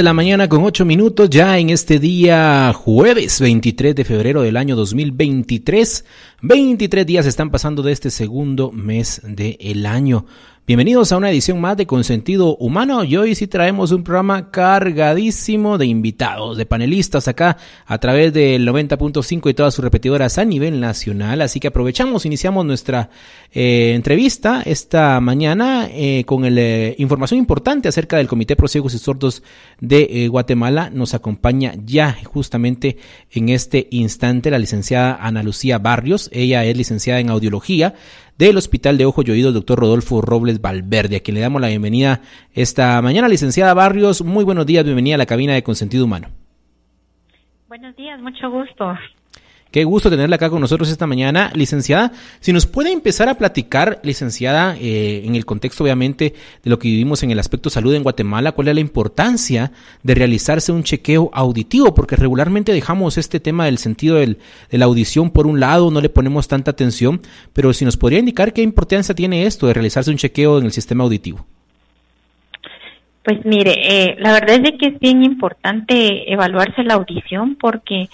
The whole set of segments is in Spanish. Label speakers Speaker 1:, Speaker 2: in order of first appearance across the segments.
Speaker 1: de la mañana con ocho minutos ya en este día jueves 23 de febrero del año 2023. 23 días están pasando de este segundo mes del año. Bienvenidos a una edición más de Consentido Humano y hoy sí traemos un programa cargadísimo de invitados, de panelistas acá a través del 90.5 y todas sus repetidoras a nivel nacional. Así que aprovechamos, iniciamos nuestra eh, entrevista esta mañana eh, con el, eh, información importante acerca del Comité Pro Ciegos y Sordos de Guatemala. Nos acompaña ya justamente en este instante la licenciada Ana Lucía Barrios. Ella es licenciada en audiología del Hospital de Ojo y Oído, doctor Rodolfo Robles Valverde, a quien le damos la bienvenida esta mañana. Licenciada Barrios, muy buenos días, bienvenida a la cabina de Consentido Humano.
Speaker 2: Buenos días, mucho gusto.
Speaker 1: Qué gusto tenerla acá con nosotros esta mañana, licenciada. Si nos puede empezar a platicar, licenciada, eh, en el contexto obviamente de lo que vivimos en el aspecto salud en Guatemala, cuál es la importancia de realizarse un chequeo auditivo, porque regularmente dejamos este tema del sentido del, de la audición por un lado, no le ponemos tanta atención, pero si nos podría indicar qué importancia tiene esto de realizarse un chequeo en el sistema auditivo.
Speaker 2: Pues mire, eh, la verdad es de que es bien importante evaluarse la audición porque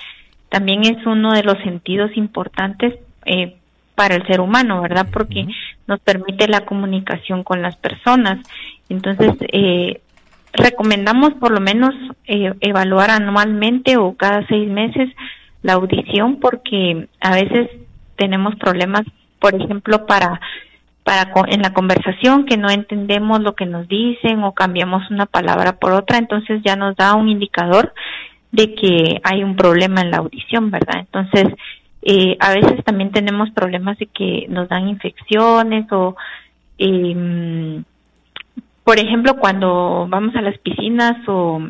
Speaker 2: también es uno de los sentidos importantes eh, para el ser humano, ¿verdad? Porque nos permite la comunicación con las personas. Entonces, eh, recomendamos por lo menos eh, evaluar anualmente o cada seis meses la audición porque a veces tenemos problemas, por ejemplo, para para en la conversación que no entendemos lo que nos dicen o cambiamos una palabra por otra, entonces ya nos da un indicador de que hay un problema en la audición, ¿verdad? Entonces, eh, a veces también tenemos problemas de que nos dan infecciones o, eh, por ejemplo, cuando vamos a las piscinas o,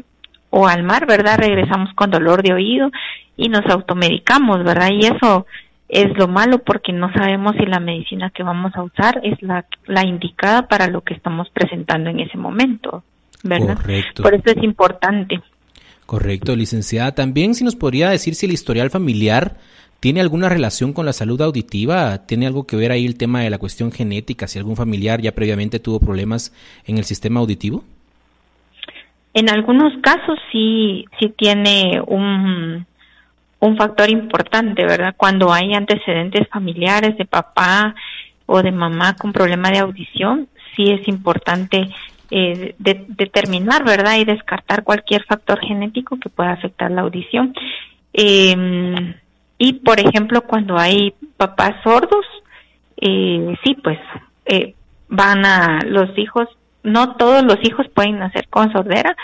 Speaker 2: o al mar, ¿verdad? Regresamos con dolor de oído y nos automedicamos, ¿verdad? Y eso es lo malo porque no sabemos si la medicina que vamos a usar es la, la indicada para lo que estamos presentando en ese momento, ¿verdad? Correcto. Por eso es importante.
Speaker 1: Correcto, licenciada. También si nos podría decir si el historial familiar tiene alguna relación con la salud auditiva, tiene algo que ver ahí el tema de la cuestión genética, si algún familiar ya previamente tuvo problemas en el sistema auditivo.
Speaker 2: En algunos casos sí, sí tiene un, un factor importante, ¿verdad? Cuando hay antecedentes familiares de papá o de mamá con problema de audición, sí es importante eh, de, determinar, ¿verdad? Y descartar cualquier factor genético que pueda afectar la audición. Eh, y, por ejemplo, cuando hay papás sordos, eh, sí, pues eh, van a los hijos, no todos los hijos pueden nacer con sordera,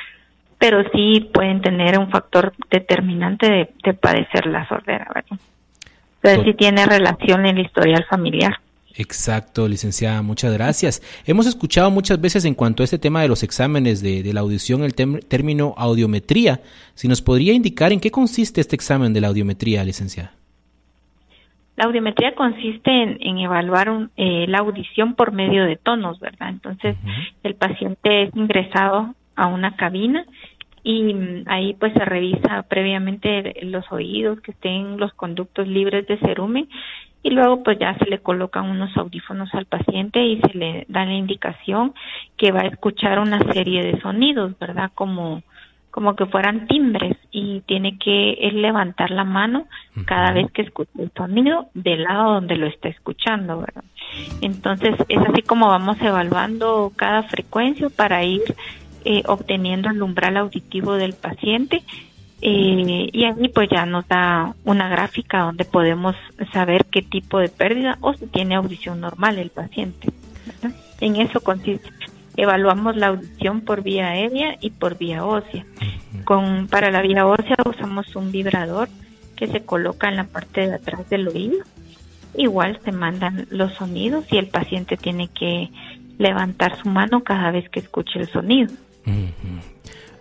Speaker 2: pero sí pueden tener un factor determinante de, padecer la sordera, ¿verdad? Entonces sí tiene relación en el historial familiar.
Speaker 1: Exacto, licenciada, muchas gracias. Hemos escuchado muchas veces en cuanto a este tema de los exámenes de, la audición el término audiometría. Si nos podría indicar en qué consiste este examen de la audiometría, licenciada.
Speaker 2: La audiometría consiste en, evaluar eh, la audición por medio de tonos, ¿verdad? Entonces, el paciente es ingresado a una cabina y mm, ahí pues se revisa previamente los oídos, que estén los conductos libres de cerumen y luego pues ya se le colocan unos audífonos al paciente y se le da la indicación que va a escuchar una serie de sonidos, ¿verdad? Como como que fueran timbres y tiene que él levantar la mano cada vez que escuche el sonido del lado donde lo está escuchando, ¿verdad? Entonces es así como vamos evaluando cada frecuencia para ir eh, obteniendo el umbral auditivo del paciente eh, y ahí pues ya nos da una gráfica donde podemos saber qué tipo de pérdida o si tiene audición normal el paciente. En eso consiste. Evaluamos la audición por vía aérea y por vía ósea. Con, para la vía ósea usamos un vibrador que se coloca en la parte de atrás del oído. Igual se mandan los sonidos y el paciente tiene que levantar su mano cada vez que escuche el sonido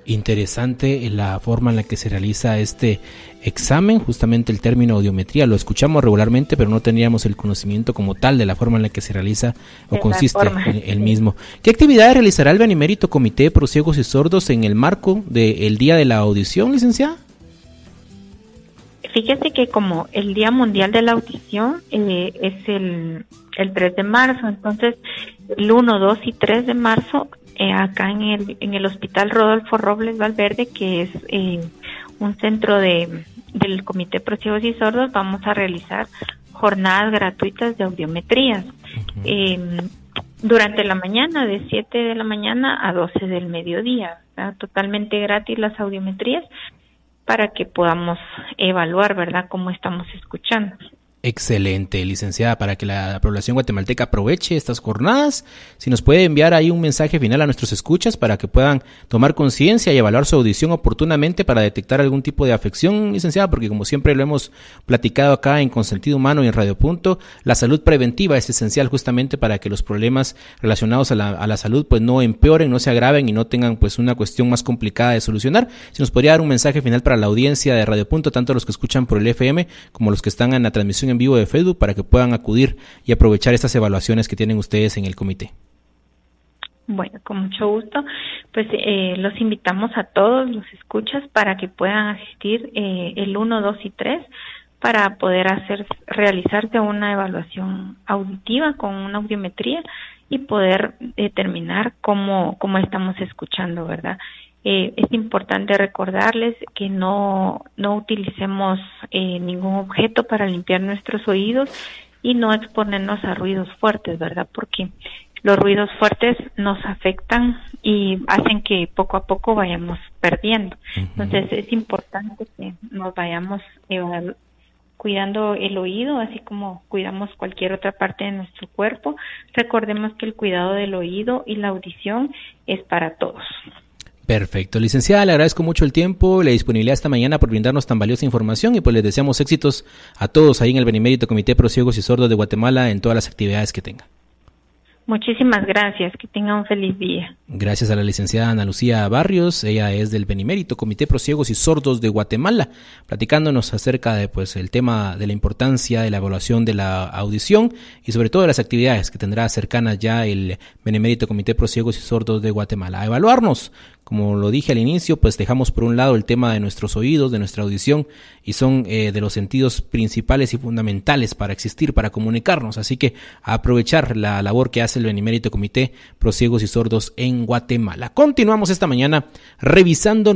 Speaker 1: interesante la forma en la que se realiza este examen, justamente el término audiometría, lo escuchamos regularmente, pero no teníamos el conocimiento como tal de la forma en la que se realiza o consiste el, mismo. ¿Qué actividades realizará el Benemérito Comité de Ciegos y Sordos en el marco del Día de la Audición, licenciada?
Speaker 2: Fíjese que como el Día Mundial de la Audición eh, es el, el 3 de marzo, entonces el 1, 2 y 3 de marzo eh, acá en el, en el Hospital Rodolfo Robles Valverde, que es eh, un centro de, del Comité Pro Ciegos y Sordos, vamos a realizar jornadas gratuitas de audiometrías. Em, durante la mañana, de 7 de la mañana a 12 del mediodía, totalmente gratis las audiometrías para que podamos evaluar, ¿verdad?, cómo estamos escuchando.
Speaker 1: Excelente, licenciada, para que la población guatemalteca aproveche estas jornadas. Si nos puede enviar ahí un mensaje final a nuestros escuchas para que puedan tomar conciencia y evaluar su audición oportunamente para detectar algún tipo de afección, licenciada, porque como siempre lo hemos platicado acá en Consentido Humano y en Radio Punto, la salud preventiva es esencial justamente para que los problemas relacionados a la, a la salud pues no empeoren, no se agraven y no tengan pues una cuestión más complicada de solucionar. Si nos podría dar un mensaje final para la audiencia de Radio Punto, tanto los que escuchan por el FM como los que están en la transmisión en vivo de Facebook para que puedan acudir y aprovechar estas evaluaciones que tienen ustedes en el comité.
Speaker 2: Bueno, con mucho gusto. Pues eh, los invitamos a todos los escuchas para que puedan asistir eh, el 1, 2 y 3 para poder hacer realizarse una evaluación auditiva con una audiometría y poder determinar cómo, cómo estamos escuchando, ¿verdad? Eh, es importante recordarles que no, no utilicemos eh, ningún objeto para limpiar nuestros oídos y no exponernos a ruidos fuertes, ¿verdad? Porque los ruidos fuertes nos afectan y hacen que poco a poco vayamos perdiendo. Entonces es importante que nos vayamos cuidando el oído, así como cuidamos cualquier otra parte de nuestro cuerpo. Recordemos que el cuidado del oído y la audición es para todos.
Speaker 1: Perfecto. Licenciada, le agradezco mucho el tiempo y la disponibilidad esta mañana por brindarnos tan valiosa información y pues les deseamos éxitos a todos ahí en el Benemérito Comité Pro Ciegos y Sordos de Guatemala en todas las actividades que tengan.
Speaker 2: Muchísimas gracias, que tenga un feliz día.
Speaker 1: Gracias a la licenciada Ana Lucía Barrios, ella es del Benimérito Comité Pro Ciegos y Sordos de Guatemala, platicándonos acerca de pues el tema de la importancia de la evaluación de la audición y sobre todo de las actividades que tendrá cercanas ya el Benemérito Comité Pro Ciegos y Sordos de Guatemala. A evaluarnos como lo dije al inicio, pues dejamos por un lado el tema de nuestros oídos, de nuestra audición, y son eh, de los sentidos principales y fundamentales para existir, para comunicarnos. Así que aprovechar la labor que hace el Benimérito Comité Prosiegos y Sordos en Guatemala. Continuamos esta mañana revisando